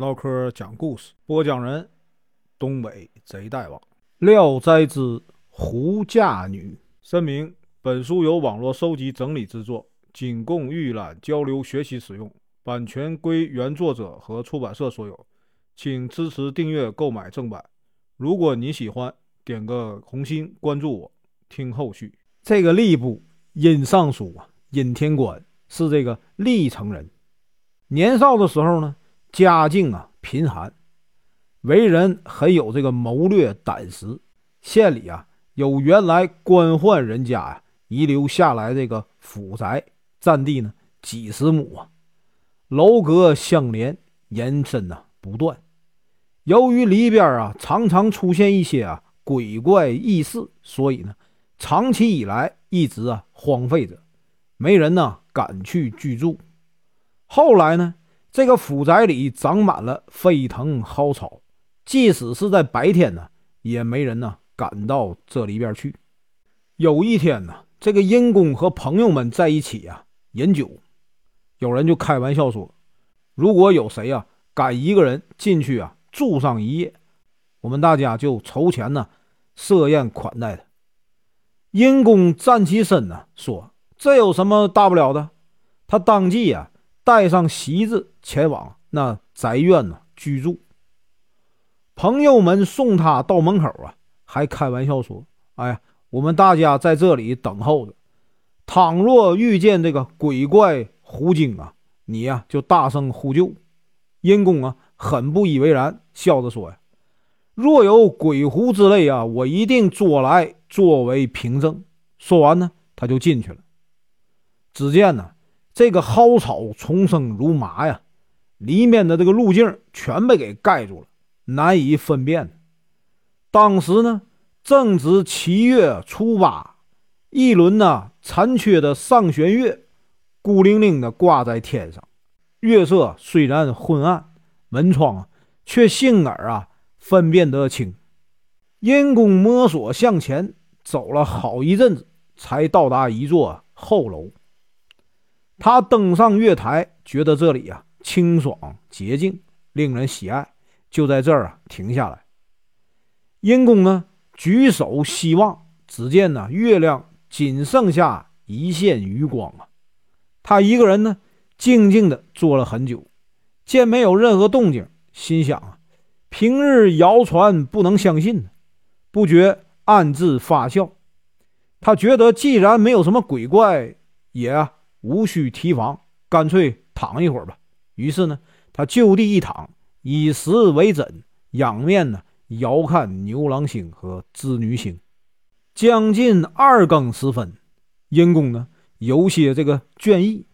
唠嗑讲故事，播讲人：东北贼大王。《聊斋之狐嫁女》声明：本书由网络收集整理制作，仅供预览、交流、学习使用，版权归原作者和出版社所有，请支持订阅、购买正版。如果你喜欢，点个红心，关注我，听后续。这个吏部尹尚书啊，尹天官是这个历城人。年少的时候呢，家境啊贫寒，为人很有这个谋略胆识。县里啊有原来官宦人家呀遗留下来这个府宅，占地呢几十亩啊，楼阁相连，延伸呐不断。由于里边啊常常出现一些啊鬼怪异事，所以呢长期以来一直啊荒废着，没人呢敢去居住。后来呢，这个府宅里长满了飞藤蒿草，即使是在白天呢，也没人呢敢到这里边去。有一天呢，这个殷公和朋友们在一起啊饮酒，有人就开玩笑说：“如果有谁啊敢一个人进去啊住上一夜，我们大家就筹钱呢设宴款待他。”殷公站起身呢说：“这有什么大不了的？”他当即啊。带上席子前往那宅院呢居住。朋友们送他到门口啊，还开玩笑说：“哎呀，我们大家在这里等候着，倘若遇见这个鬼怪狐精啊，你呀就大声呼救。”殷公啊很不以为然，笑着说：“呀，若有鬼狐之类啊，我一定捉来作为凭证。”说完呢，他就进去了。只见呢。这个蒿草丛生如麻呀，里面的这个路径全被给盖住了，难以分辨。当时呢，正值七月初八，一轮呢残缺的上弦月，孤零零的挂在天上。月色虽然昏暗，门窗却幸而啊分辨得清。因公摸索向前走了好一阵子，才到达一座后楼。他登上月台，觉得这里呀清爽洁净，令人喜爱，就在这儿啊停下来。殷公呢举手希望，只见呢月亮仅剩下一线余光啊。他一个人呢静静的坐了很久，见没有任何动静，心想啊平日谣传不能相信，不觉暗自发笑。他觉得既然没有什么鬼怪，也。无需提防，干脆躺一会儿吧。于是呢，他就地一躺，以石为枕，仰面呢遥看牛郎星和织女星。将近二更时分，殷公呢有些这个倦意，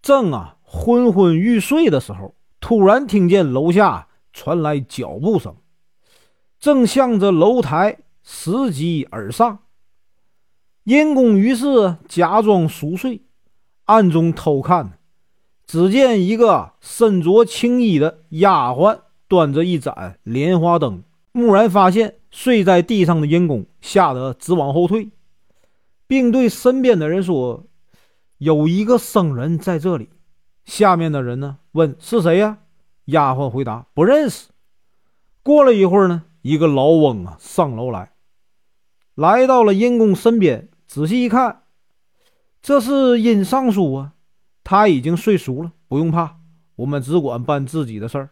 正啊昏昏欲睡的时候，突然听见楼下传来脚步声，正向着楼台拾级而上。殷公于是假装熟睡。暗中偷看，只见一个身着青衣的丫鬟端着一盏莲花灯，蓦然发现睡在地上的殷公，吓得直往后退，并对身边的人说：“有一个僧人在这里。”下面的人呢问：“是谁呀？”丫鬟回答：“不认识。”过了一会儿呢，一个老翁啊上楼来，来到了殷公身边，仔细一看。这是殷尚书啊，他已经睡熟了，不用怕，我们只管办自己的事儿。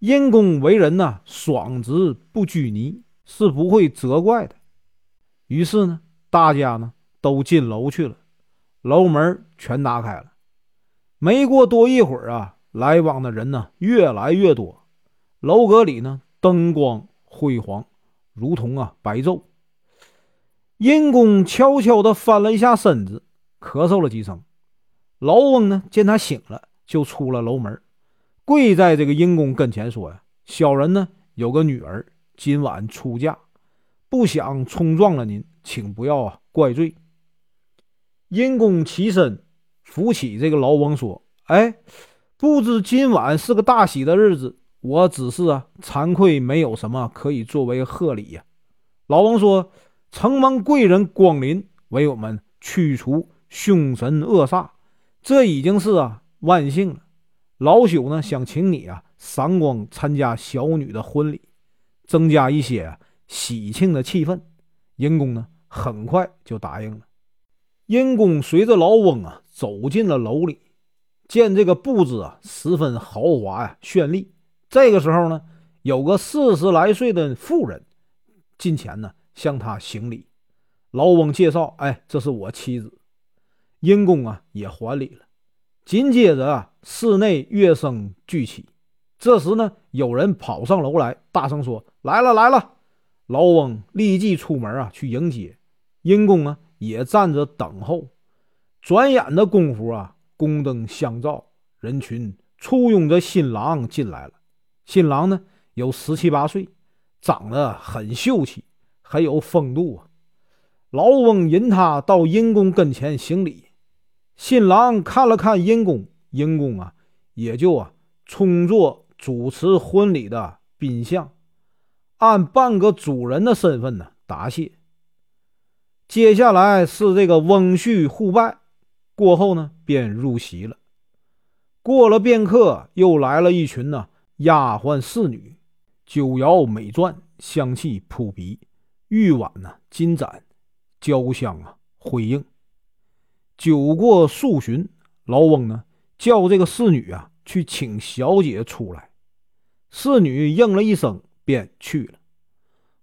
殷公为人呢，爽直不拘泥，是不会责怪的。于是呢，大家呢都进楼去了，楼门全打开了。没过多一会儿啊，来往的人呢越来越多，楼阁里呢灯光辉煌，如同啊白昼。殷公悄悄地翻了一下身子，咳嗽了几声。老翁呢，见他醒了，就出了楼门，跪在这个殷公跟前说：“呀，小人呢有个女儿，今晚出嫁，不想冲撞了您，请不要啊怪罪。”殷公起身扶起这个老翁说：“哎，不知今晚是个大喜的日子，我只是啊惭愧，没有什么可以作为贺礼呀。”老翁说。承蒙贵人光临，为我们驱除凶神恶煞，这已经是啊万幸了。老朽呢想请你啊赏光参加小女的婚礼，增加一些喜庆的气氛。殷公呢，很快就答应了。殷公随着老翁啊走进了楼里，见这个布置啊十分豪华呀绚丽。这个时候呢，有个四十来岁的妇人进前呢向他行礼。老翁介绍：“哎，这是我妻子。”殷公啊也还礼了。紧接着啊，室内乐声俱起。这时呢，有人跑上楼来，大声说：“来了，来了！”老翁立即出门啊去迎接。殷公啊也站着等候。转眼的功夫啊，宫灯相照，人群簇拥着新郎进来了。新郎呢有十七八岁，长得很秀气，很有风度啊。老翁引他到殷公跟前行礼，新郎看了看殷公，殷公啊也就啊充作主持婚礼的宾相，按半个主人的身份呢答谢。接下来是这个翁婿互拜，过后呢便入席了。过了片刻，又来了一群呢丫鬟侍女，酒肴美馔，香气扑鼻，玉碗呢金盏。交香啊，辉映。酒过数巡，老翁呢叫这个侍女啊去请小姐出来。侍女应了一声，便去了。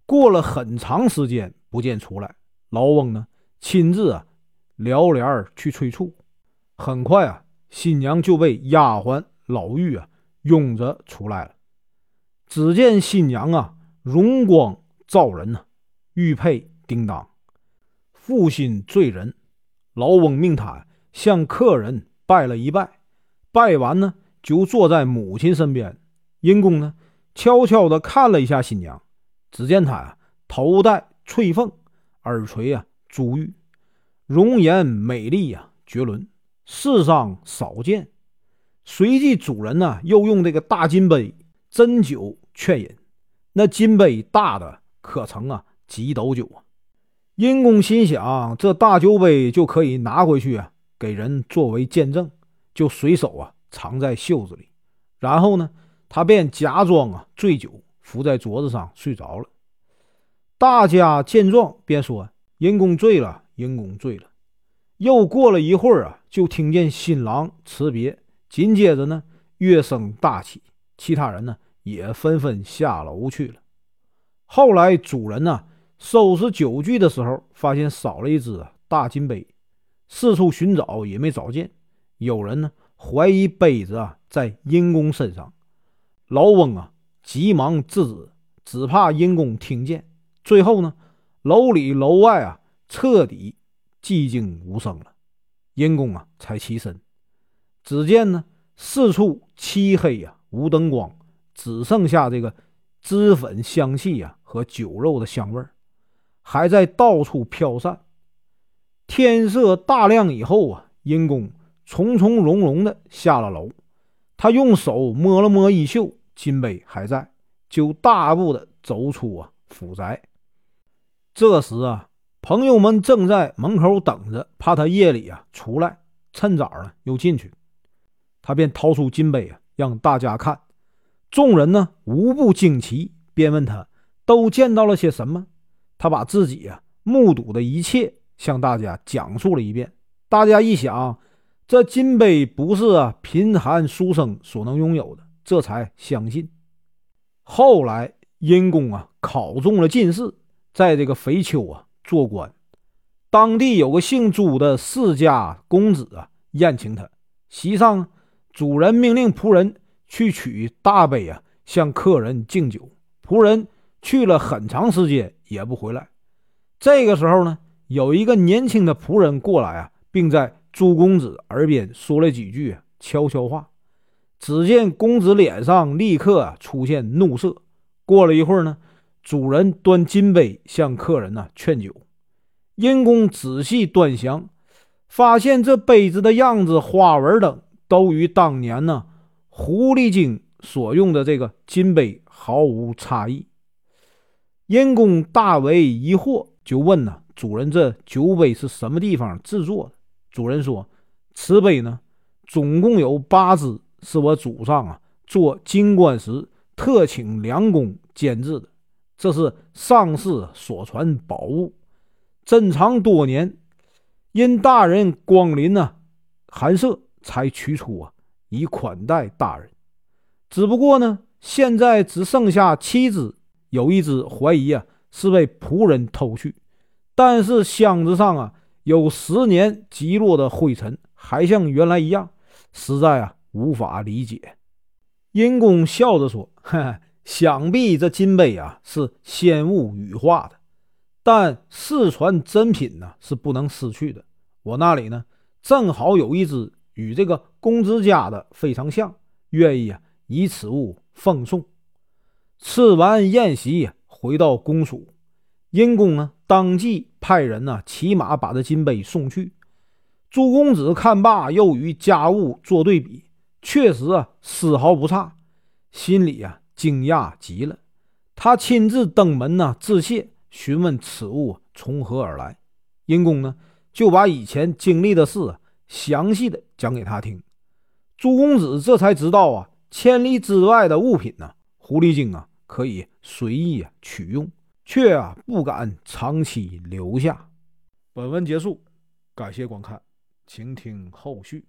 过了很长时间不见出来，老翁呢亲自啊撩帘去催促。很快啊，新娘就被丫鬟老妪啊拥着出来了。只见新娘啊容光照人呐，玉佩叮当。负心罪人，老翁命他向客人拜了一拜，拜完呢，就坐在母亲身边。殷公呢，悄悄地看了一下新娘，只见她呀，头戴翠凤，耳垂啊珠玉，容颜美丽呀绝伦，世上少见。随即主人呢，又用这个大金杯斟酒劝饮，那金杯大的可成啊几斗酒啊。殷公心想，这大酒杯就可以拿回去啊，给人作为见证，就随手啊藏在袖子里。然后呢，他便假装啊醉酒，伏在桌子上睡着了。大家见状，便说：“殷公醉了，殷公醉了。”又过了一会儿啊，就听见新郎辞别，紧接着呢，乐声大起，其他人呢也纷纷下楼去了。后来主人呢。收拾酒具的时候，发现少了一只大金杯，四处寻找也没找见。有人呢怀疑杯子啊在殷公身上，老翁啊急忙制止，只怕殷公听见。最后呢，楼里楼外啊彻底寂静无声了，殷公啊才起身。只见呢四处漆黑呀，无灯光，只剩下这个脂粉香气呀和酒肉的香味儿。还在到处飘散。天色大亮以后啊，殷公从从容容的下了楼。他用手摸了摸衣袖，金杯还在，就大步的走出啊府宅。这时啊，朋友们正在门口等着，怕他夜里啊出来，趁早呢又进去。他便掏出金杯啊，让大家看。众人呢无不惊奇，便问他都见到了些什么。他把自己啊目睹的一切向大家讲述了一遍。大家一想，这金杯不是啊贫寒书生所能拥有的，这才相信。后来殷公啊考中了进士，在这个肥丘啊做官。当地有个姓朱的世家公子啊宴请他，席上主人命令仆人去取大杯啊向客人敬酒。仆人去了很长时间。也不回来。这个时候呢，有一个年轻的仆人过来啊，并在朱公子耳边说了几句悄悄话。只见公子脸上立刻出现怒色。过了一会儿呢，主人端金杯向客人呢劝酒。殷公仔细端详，发现这杯子的样子、花纹等都与当年呢狐狸精所用的这个金杯毫无差异。殷公大为疑惑，就问呢：“主人，这酒杯是什么地方制作的？”主人说：“瓷杯呢，总共有八只，是我祖上啊做京官时特请良工监制的，这是上世所传宝物，珍藏多年。因大人光临呢，寒舍才取出啊，以款待大人。只不过呢，现在只剩下七只，有一只怀疑啊是被仆人偷去，但是箱子上啊有十年积落的灰尘，还像原来一样，实在啊无法理解。殷公笑着说：“ 想必这金杯啊是仙物羽化的。”但世传珍品呢是不能失去的。我那里呢正好有一只与这个公子家的非常像，愿意啊以此物奉送。吃完宴席，回到公署，殷公呢当即派人呢骑马把这金杯送去。朱公子看罢，又与家务做对比，确实啊丝毫不差，心里啊惊讶极了。他亲自登门呢致谢。询问此物从何而来，殷公呢就把以前经历的事详细的讲给他听。朱公子这才知道啊，千里之外的物品呢，狐狸精啊可以随意取用，却啊不敢长期留下。本文结束，感谢观看，请听后续。